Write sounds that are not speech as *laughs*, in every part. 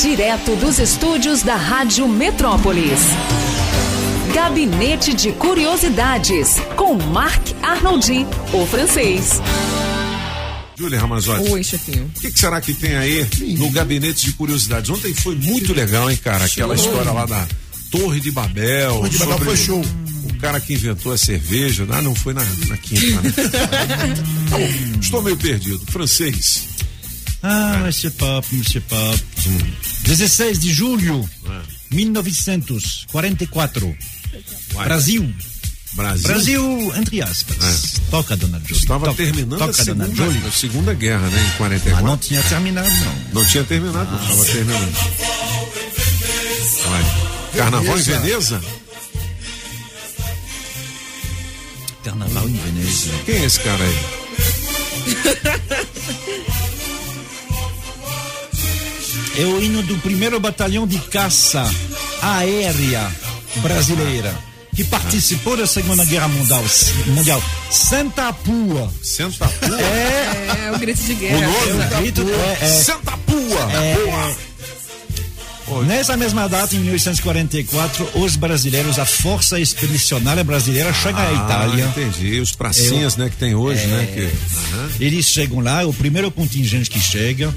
Direto dos estúdios da Rádio Metrópolis. Gabinete de Curiosidades, com Marc Arnoldi, o francês. Júlia Ramazotti. Oi, chefinho. O que, que será que tem aí no gabinete de curiosidades? Ontem foi muito legal, hein, cara? Aquela história lá da Torre de Babel. Torre de Babel sobre foi show. O cara que inventou a cerveja. Ah, não foi na, na quinta, né? *laughs* Tá bom, estou meio perdido. Francês. Ah, Monsieur Pop, Monsieur Pop. 16 de julho, 1944. Vai. Brasil. Brasil. Brasil, entre aspas. Toca, dona Jolie. Estava toca, terminando toca, a, dona segunda, a segunda guerra, né? Em Mas 44. não tinha terminado, não. Não tinha terminado, não. Estava terminando. Vai. Carnaval em Veneza? Carnaval em Veneza. Quem é esse cara aí? *laughs* É o hino do primeiro batalhão de caça aérea brasileira que participou da Segunda Guerra Mundial. mundial. Santa Pua. Senta a pua. É, o grito de guerra. O nome? É, grito- é, é, Senta a pua. É, Nessa mesma data, em 1844, os brasileiros, a Força Expedicionária Brasileira, chega à Itália. Ah, entendi. Os pracinhas, né, que tem hoje, né? Que. Eles chegam lá, o primeiro contingente que chega.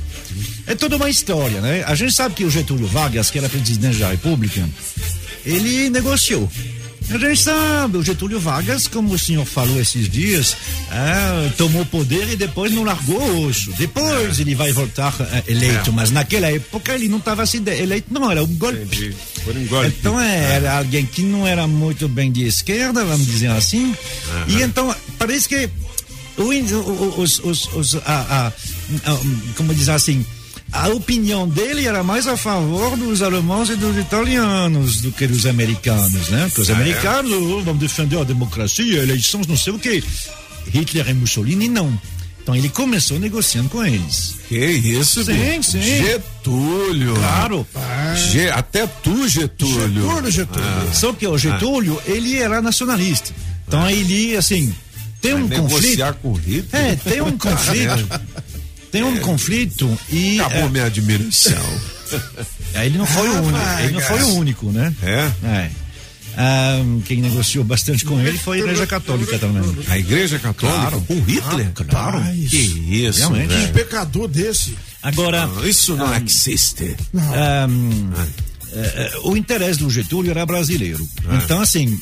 É toda uma história, né? A gente sabe que o Getúlio Vargas, que era presidente da República, ele negociou. A gente sabe, o Getúlio Vargas, como o senhor falou esses dias, ah, tomou poder e depois não largou o osso. Depois ele vai voltar ah, eleito, É. mas naquela época ele não estava assim eleito, não, era um golpe. Um golpe. Então é, era alguém que não era muito bem de esquerda, vamos dizer assim. E então parece que o in- o- os, os, os- a, a- a- como dizer assim, a opinião dele era mais a favor dos alemães e dos italianos do que dos americanos, né? Porque os Ah, é? americanos oh, vão defender a democracia, eleições, não sei o quê. Hitler e Mussolini não. Então ele começou negociando com eles. Que isso, Sim, sim. Getúlio. Claro. Ge- até tu, Getúlio. Getúlio, Getúlio. Ah. Só que o Getúlio, ele era nacionalista. Então ele, assim, tem um Vai conflito. negociar com Hitler? É, tem um *laughs* conflito. Tem um conflito e. Acabou é, minha admiração. *laughs* é, ele não foi o único. Ele não foi o único, né? É? É. Ah, quem negociou bastante com ele foi a Igreja Católica também. A Igreja Católica Claro. com Hitler? Ah, claro. Que isso, Realmente. Velho. pecador desse. Agora, Não, Isso não existe. Ahm, é, é, o interesse do Getúlio era brasileiro. Então, assim,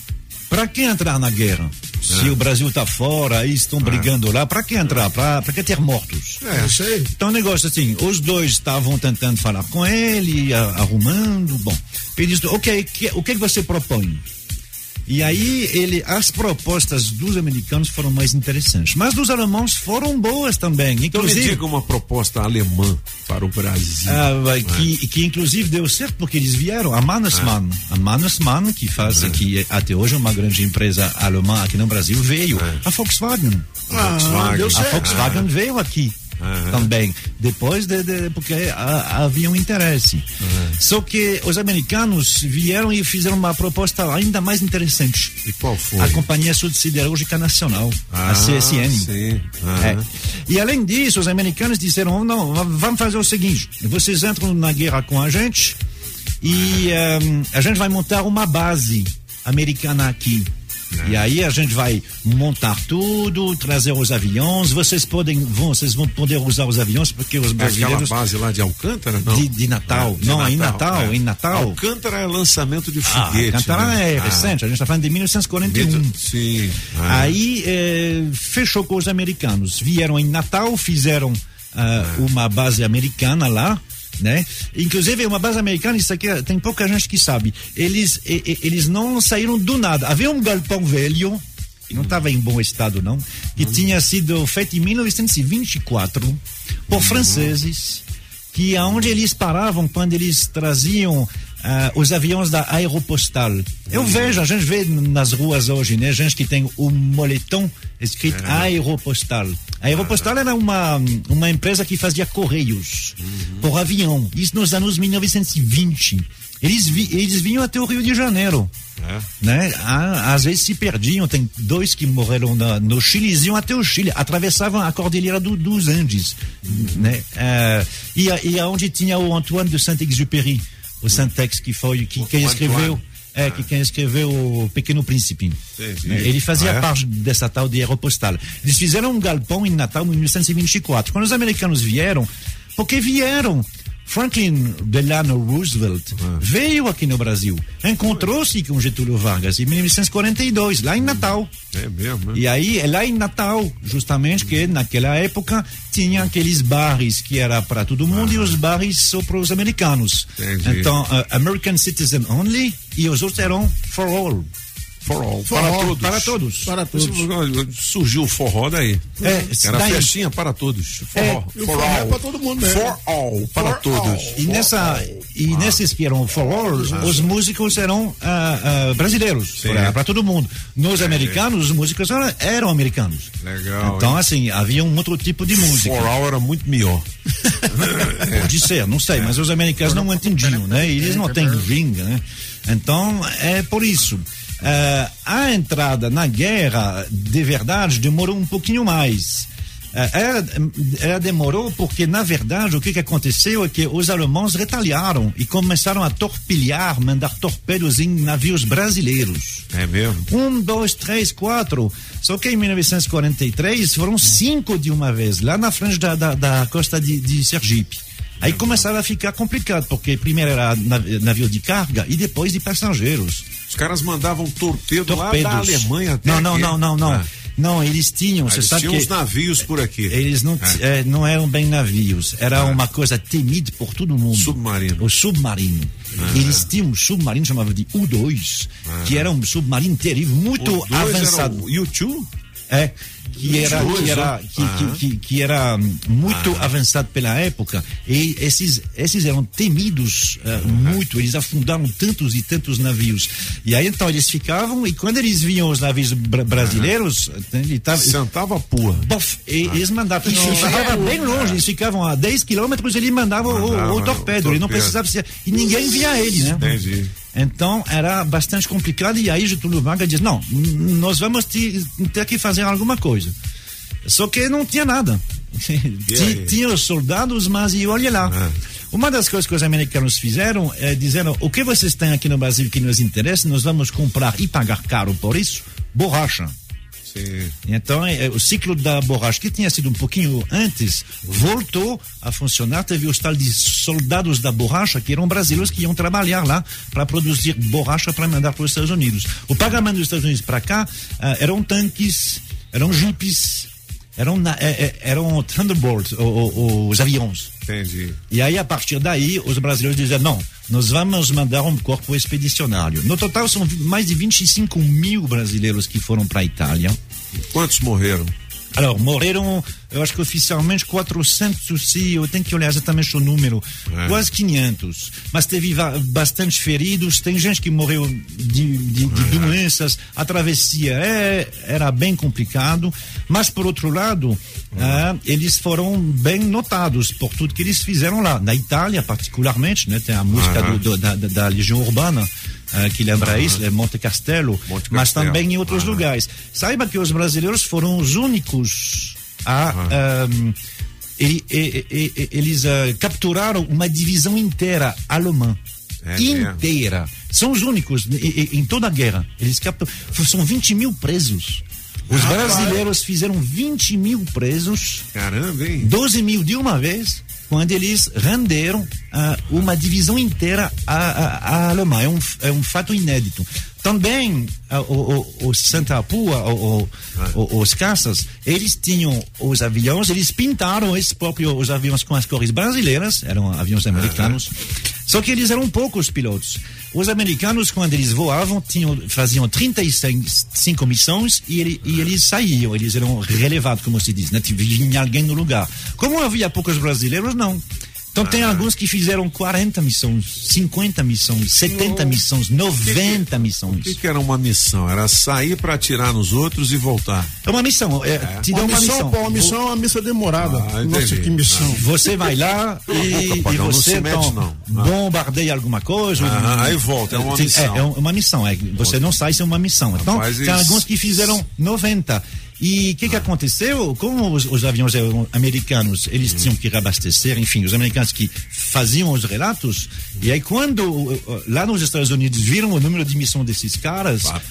para que entrar na guerra? Se o Brasil tá fora, aí estão brigando lá, para que entrar? Para que ter mortos? É, isso aí. Então, o negócio assim, os dois estavam tentando falar com ele, a- arrumando. Bom, ele disse: ok, que- o que, que você propõe? E aí, ele, as propostas dos americanos foram mais interessantes, mas dos alemães foram boas também. Então me Inclusive, diga uma proposta alemã para o Brasil. ah, vai, que, que inclusive deu certo porque eles vieram, a Mannesmann, a Mannesmann que faz, que até hoje é uma grande empresa alemã aqui no Brasil, veio, a Volkswagen. Ah, Volkswagen. deu A. Volkswagen veio aqui também, depois de, de- porque ah, havia um interesse. Só que os americanos vieram e fizeram uma proposta ainda mais interessante. E qual foi? A Companhia Siderúrgica Nacional, Ah, a CSN. sim. Aham. É. E além disso, os americanos disseram: não, vamos fazer o seguinte: vocês entram na guerra com a gente e ehm, a gente vai montar uma base americana aqui. E aí a gente vai montar tudo, trazer os aviões. Vocês podem, vão, vocês vão poder usar os aviões porque os É aquela brasileiros base lá de Alcântara, não? de, de Natal, É, de não, em Natal, é. em Natal. Alcântara é lançamento de Ah, foguete. Alcântara né? é Ah, recente, a gente está falando de 1941. Sim. Ah. Aí eh, fechou com os americanos. Vieram em Natal, fizeram ah, uma base americana lá. Né? Inclusive, uma base americana, isso aqui é- tem pouca gente que sabe. Eles, e- e- eles não saíram do nada. Havia um galpão velho, que não estava em bom estado, não, que tinha sido feito em 1924 por franceses, que aonde eles paravam quando eles traziam os aviões da Aeropostal. Eu vejo, a gente vê nas ruas hoje, né? Gente que tem o moletom escrito É. Aeropostal. A Aeropostal era uma, uma empresa que fazia correios Uhum. por avião. Isso nos anos 1920. Eles, vi, eles vinham até o Rio de Janeiro. É. Né? Às vezes se perdiam. Tem dois que morreram na- no Chile, eles iam até o Chile, atravessavam a cordilheira do- dos Andes. Né? Eh, e, e aonde tinha o Antoine de Saint-Exupéry, o Saint-Ex, que foi que, quem escreveu. É, que quem escreveu o Pequeno Príncipe. Entendi. Né? Ele fazia Ah, é? parte dessa tal de aeropostal. Eles fizeram um galpão em Natal em 1924. Quando os americanos vieram, porque vieram. Franklin Delano Roosevelt Ah. veio aqui no Brasil, encontrou-se com Getúlio Vargas em 1942, lá em Natal. É mesmo, né? E aí é lá em Natal, justamente, que naquela época tinha aqueles bares que era para todo mundo e os bares só para os americanos. Entendi. Então, uh, American Citizen Only e os outros eram for all. For all, For para all, todos. Para todos. Para todos. Surgiu o forró daí. É, Era daí- festinha para todos. É, Forró. o for forró é all. para todo mundo mesmo. For all, para For todos. all. E, nessa, e nesses que eram for all, os músicos eram ah, ah, brasileiros, para todo mundo. Nos americanos, os músicos eram, eram americanos. Legal, Então, hein? assim, havia um outro tipo de música. For all era muito melhor. *laughs* Pode ser, não sei, mas os americanos não entendiam, né? Eles não têm ginga, né? Então, é por isso. Eh, a entrada na guerra, de verdade, demorou um pouquinho mais. Eh, ela, ela demorou porque, na verdade, o que, que aconteceu é que os alemães retaliaram e começaram a torpilhar, mandar torpedos em navios brasileiros. É mesmo? Um, dois, três, quatro. Só que em 1943 foram cinco de uma vez, lá na frente da, da, da costa de, de Sergipe. Aí começava a ficar complicado, porque primeiro era nav- navio de carga e depois de passageiros. Os caras mandavam torpedo lá Torpedos. da Alemanha até Não, não, não, não, não. Ah. Não, eles tinham, você Eles sabe tinham que uns navios por aqui. eles não, t- eh, não eram bem navios, era uma coisa temida por todo mundo. Submarino. O submarino. Eles tinham um submarino chamado de U2, que era um submarino terrível, muito avançado. Era o YouTube? É, que era, que era, ó. que, Ah. que, que, que era muito Ah. avançado pela época e esses, esses eram temidos eh, muito, eles afundaram tantos e tantos navios. E aí então eles ficavam e quando eles vinham os navios bra brasileiros, eh, ele tava, Sentava a pua. Bof, e eles mandavam. E ficava bem longe, eles ficavam a 10 quilômetros, ele mandava o, Mandava o o torpedo, ele não torpedo. precisava ser. E ninguém via ele, né? Entendi. Então era bastante complicado. E aí Getúlio Vargas diz: não, nós vamos te- ter que fazer alguma coisa. Só que não tinha nada. *laughs* Tinha os soldados, mas e olha lá. Ah. Uma das coisas que os americanos fizeram é dizendo: o que vocês têm aqui no Brasil que nos interessa, nós vamos comprar e pagar caro por isso, borracha. Sim. Então, é, o ciclo da borracha, que tinha sido um pouquinho antes, voltou a funcionar. Teve os tal de soldados da borracha, que eram brasileiros que iam trabalhar lá para produzir borracha para mandar para os Estados Unidos. O pagamento dos Estados Unidos para cá ah, eram tanques, eram jipes, eram, é, é, eram o- os aviões. Entendi. E aí, a partir daí, os brasileiros diziam: não, nós vamos mandar um corpo expedicionário. No total, são mais de 25 mil brasileiros que foram para a Itália. Quantos morreram? Alors, morreram, eu acho que oficialmente 400, e eu tenho que olhar exatamente o número, É. quase 500. Mas teve va- bastante feridos, tem gente que morreu de, de- de doenças, a travessia é, era bem complicado, mas por outro lado, ah, eles foram bem notados por tudo que eles fizeram lá. Na Itália, particularmente, né, tem a música do- do- da- da Legião Urbana, ah, que lembra isso, é Monte Castelo, Monte mas Castelo. também em outros Aham. lugares. Saiba que os brasileiros foram os únicos a. ahm, e- e- e- e- eles ah, capturaram uma divisão inteira alemã. É mesmo? inteira. São os únicos e- e- em toda a guerra. Eles capturam. São 20 mil presos. Os brasileiros fizeram 20 mil presos, Caramba, hein? 12 mil de uma vez, quando eles renderam ah, uma divisão inteira à, à, à Alemanha. É um, é um fato inédito. Também ah, o, o, Santa Pua, o, o, os caças, eles tinham os aviões, eles pintaram esses próprios os aviões com as cores brasileiras, eram aviões americanos. Só que eles eram poucos pilotos. Os americanos, quando eles voavam, tinham, faziam 35 missões e, ele- e eles saíam, eles eram relevados, como se diz, né? Vinha alguém no lugar. Como havia poucos brasileiros, não. Então tem alguns que fizeram 40 missões, 50 missões, 70 missões, 90 missões. O que, que era uma missão? Era sair para atirar nos outros e voltar. É uma missão, é, te dá Uma uma missão, missão. pô, uma missão é uma missão demorada. Ah, Nossa, que missão. Você vai lá *laughs* e, e você mete, não. Ah. bombardeia alguma coisa. Ah, aí volta, é uma Tem- missão. É, é uma missão, é, você não sai sem uma missão. Então, Rapaz, tem isso- alguns que fizeram 90. E o que, que aconteceu? Como os, os aviões eram americanos, eles tinham que reabastecer, enfim, os americanos que faziam os relatos, e aí quando lá nos Estados Unidos viram o número de missão desses caras, Ah,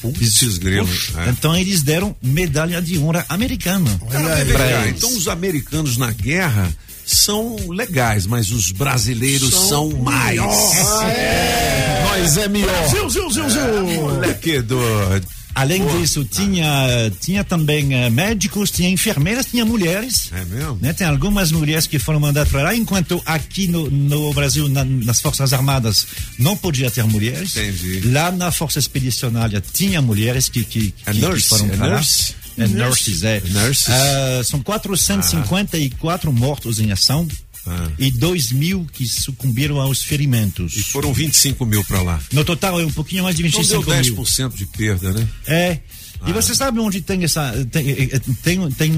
grilo, Poxa, é. então eles deram medalha de honra americana. Cara, eles. então os americanos na guerra são legais, mas os brasileiros são, mais. Nós é melhor. Zil, zil, zil, zil. Moleque doido. Além disso, tinha, tinha também eh, médicos, tinha enfermeiras, tinha mulheres. É mesmo? Né? Tem algumas mulheres que foram mandadas para lá, enquanto aqui no, no Brasil, na- nas Forças Armadas, não podia ter mulheres. Entendi. Lá na Força Expedicionária tinha mulheres que, que, É que, que nurse, foram é para lá. nurse? É nurses, é. Nurses. Ah, são 454 mortos em ação Ah. e 2 mil que sucumbiram aos ferimentos. E foram 25 mil pra lá. No total é um pouquinho mais de Então 25 deu mil. 10% de perda, né? É. Ah. E você sabe onde tem essa. Tem, eh, tem, tem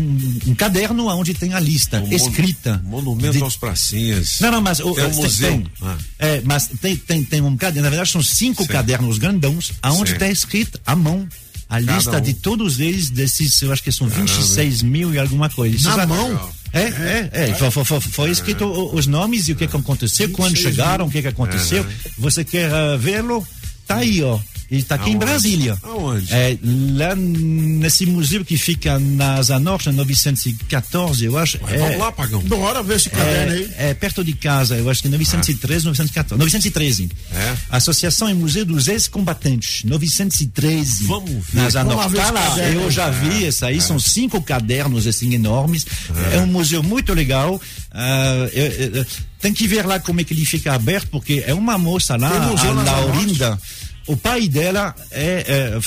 um caderno onde tem a lista escrita. mon- Monumento de- aos pracinhas. Não, não, mas. o- Tem um eh, museu. Tem, Ah. é, mas tem, tem, tem um caderno. Na verdade, são cinco Sim. cadernos grandões, aonde está escrito à mão. A Cada lista um. de todos eles, desses, eu acho que são 26 mil e alguma coisa. Na mão? É, é, é. Foi, foi- foi- foi escrito os nomes e o que, que aconteceu, quando 26 chegaram, o que, que aconteceu. Você quer ah, vê-lo? Tá aí, ó. E tá aqui em? Brasília. Aonde? É, lá nesse museu que fica na Zanorte, 914, eu acho. Mas é, Vamos lá, Pagão. Bora ver esse caderno aí. é, é perto de casa, eu acho que 913, 914. 913. É? Associação e Museu dos Ex-Combatentes, 913. Vamos ver. Na. Vamos ver Tá lá, eu já vi esse aí, são cinco cadernos assim enormes. É, um museu muito legal. Ah, eu- eu- tem que ver lá como é que ele fica aberto, porque é uma moça lá, a? Laurinda. O pai dela é, é,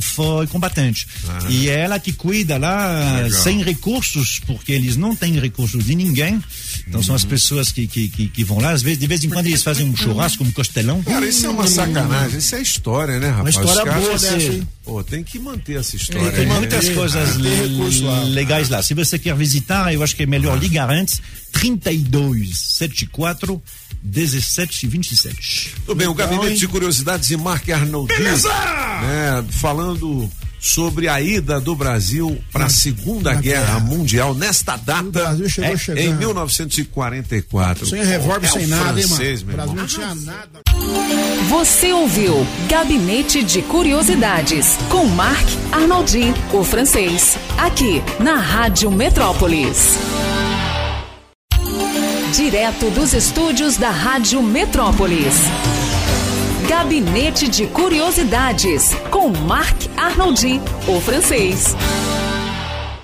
foi combatente. E é ela que cuida lá, Legal. sem recursos, porque eles não têm recursos de ninguém. Então são Uhum. as pessoas que, que, que, que vão lá. Às vezes, de vez em quando eles fazem um churrasco, um costelão. Cara, isso é uma sacanagem. Isso é história, né, rapaz? história Os caras- boa dessa, hein? Pô, tem que manter essa história. Tem né? muitas coisas tem recurso lá. legais lá. Se você quer visitar, eu acho que é melhor ligar antes. 32 74 17 27. Tudo bem, o Gabinete de Curiosidades e Mark Arnoldi. Beleza! Né, falando sobre a ida do Brasil para a Segunda na Guerra guerra. Mundial nesta data. O Brasil chegou é, chegando. Em 1944. Sem revólver, É sem o nada, hein, francês, mano? meu O Brasil não tinha nada. Você ouviu Gabinete de Curiosidades com Marc Arnoldi, o francês, aqui na Rádio Metrópolis. Direto dos estúdios da Rádio Metrópolis. Gabinete de Curiosidades com Marc Arnoldi, o francês.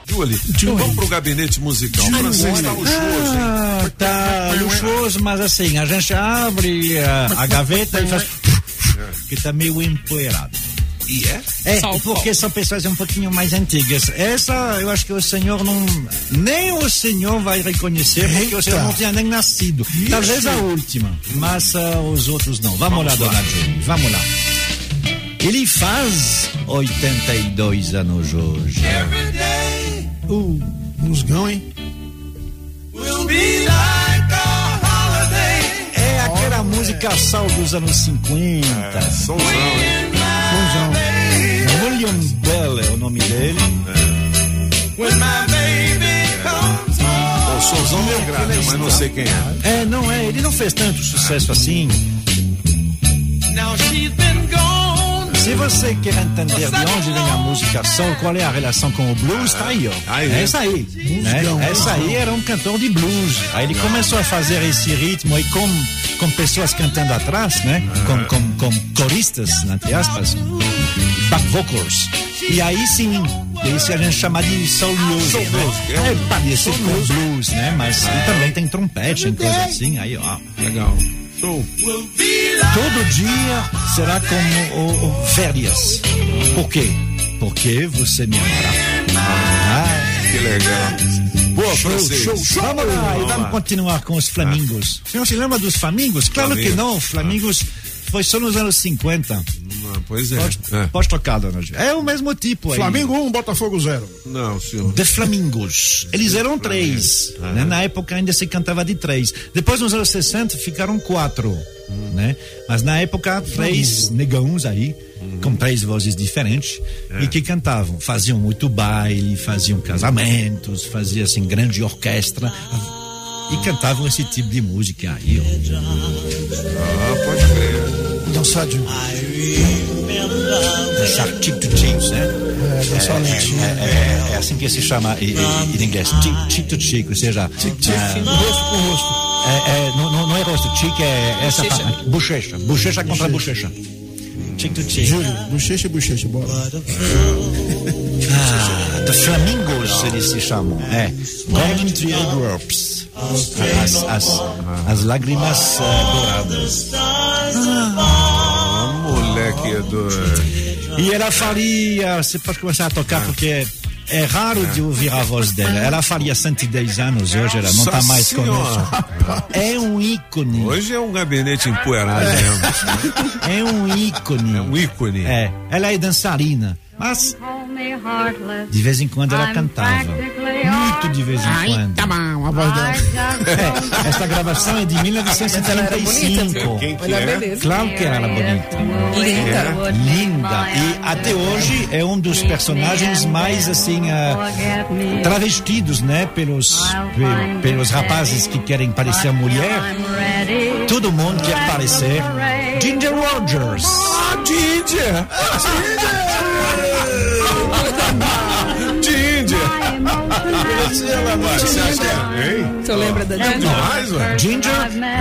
Julie, vamos pro gabinete musical. O francês está luxuoso, hein? Ah, tá luxuoso, mas assim, a gente abre a, a gaveta e faz. que tá meio empoeirado. E é? É, o porque são pessoas um pouquinho mais antigas. Essa, eu acho que o senhor não. Nem o senhor vai reconhecer, porque o senhor Eita. não tinha nem nascido. Talvez a última, mas ah, os outros não. Vamos, lá, dona Julie, vamos lá. Ele faz 82 anos hoje. Uh, musgão, hein? É aquela música sal dos anos 50. Somzão, hein? Musgão. William Bell é o nome dele. O somzão me agrada, mas não sei quem é. É, não é, ele não fez tanto sucesso assim. Se você quer entender de onde vem a música soul, qual é a relação com o blues, tá aí, ó. Aí, é essa aí. Né? Essa aí era um cantor de blues. Aí ele começou a fazer esse ritmo aí com, com pessoas cantando atrás, né? Com, com, com coristas, entre aspas, back vocals. E aí sim, isso a gente chama de soul music. Soul né? music, é. É parecido com blues, né? Mas e também tem trompete, tem coisa assim, aí ó. Legal. Show. Todo dia será como o, o férias. Por quê? Porque você me amará. Ah, Que legal. Boa, francês. Show, show. Vamos lá, e vamos continuar com os flamingos. Você não se lembra dos flamingos? Claro que não, flamingos foi só nos anos 50. Ah, pois é. Pode, É. pode trocar, dona Ju. É o mesmo tipo aí. Flamengo 1, Botafogo 0. Não, senhor. De Flamingos. Eles eram três. né? Na época ainda se cantava de três. Depois, nos anos 60, ficaram quatro. Né? Mas na época, três negãos aí, com três vozes diferentes, e que cantavam. Faziam muito baile, faziam casamentos, faziam assim, grande orquestra. E cantavam esse tipo de música aí. ó. Ah, pode crer. Dançar de. Dançar chick to chicks, né? É, dançar lentinho. É, é- é assim que se chama em, em- inglês, chick, chick to chick, ou seja, ah, Rosto com rosto. É, é, não, é rosto, chick é essa. Bochecha. Bochecha contra bochecha. Chick to chick. Júlio, bochecha e bochecha, bora. Ah, the Flamingos eles se chamam. É. Golden Teardrops. As, as, as lágrimas ah, douradas. Ah, moleque é doido. E ela faria. Você pode começar a tocar porque é, é raro de ouvir a voz dela. Ela faria 110 anos hoje, ela não está mais conosco. É um ícone. Hoje é um gabinete empoeirado mesmo. *laughs* É um ícone. É um ícone. É, ela é dançarina, mas de vez em quando ela cantava. Muito de vez em quando. Tá bom, a voz dela. É, esta gravação é de 1975. Quem que é? Claro que ela era bonita. Linda. Linda. E até hoje é um dos personagens mais assim ah, travestidos, né? Pelos, pe- pelos rapazes que querem parecer mulher. Todo mundo quer parecer Ginger Rogers. Ah, Ginger! Ginger! Você é? Hein? Lembra da Ginger? Demais, ué. Ginger,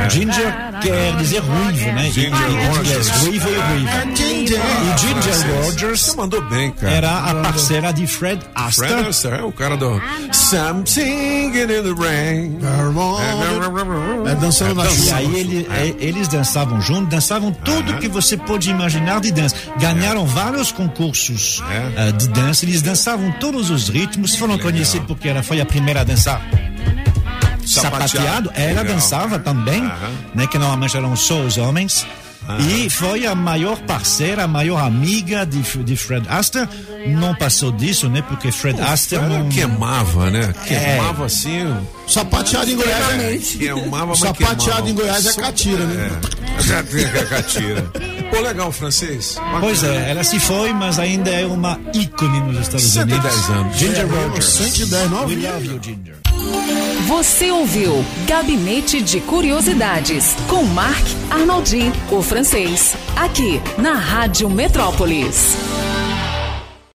Ginger quer dizer ruivo, né? Ginger Rogers. ruivo e ruivo. Ginger. E Ginger Rogers Você mandou bem, cara. era a parceira de Fred Fred Astaire. Astaire, é o cara do Something in the Rain. É dançando na E chuva. aí ele- é, eles dançavam juntos, dançavam tudo que você pode imaginar de dança. Ganharam vários concursos É. ah, de dança, eles dançavam todos os ritmos, foram conhecidos porque ela foi a primeira a dançar. Sapateado, ela Legal. dançava também, Aham. né? Que normalmente eram só os homens. E foi a maior parceira, a maior amiga de, de Fred Astaire. Não passou disso, né? Porque Fred Astaire Ela não. queimava, né? É. Queimava assim. Sapateado em Goiás é. Queimava, mas Sapateado queimava. em Goiás é catira, né? É, já tem a catira. Pô, legal, francês. Pois é, ela se foi, mas ainda é uma ícone nos Estados 110 Unidos. anos. Ginger É, Rogers. 110, não We vi. love you, Ginger. Você ouviu Gabinete de Curiosidades com Marc Arnoldi, o francês, aqui na Rádio Metrópolis.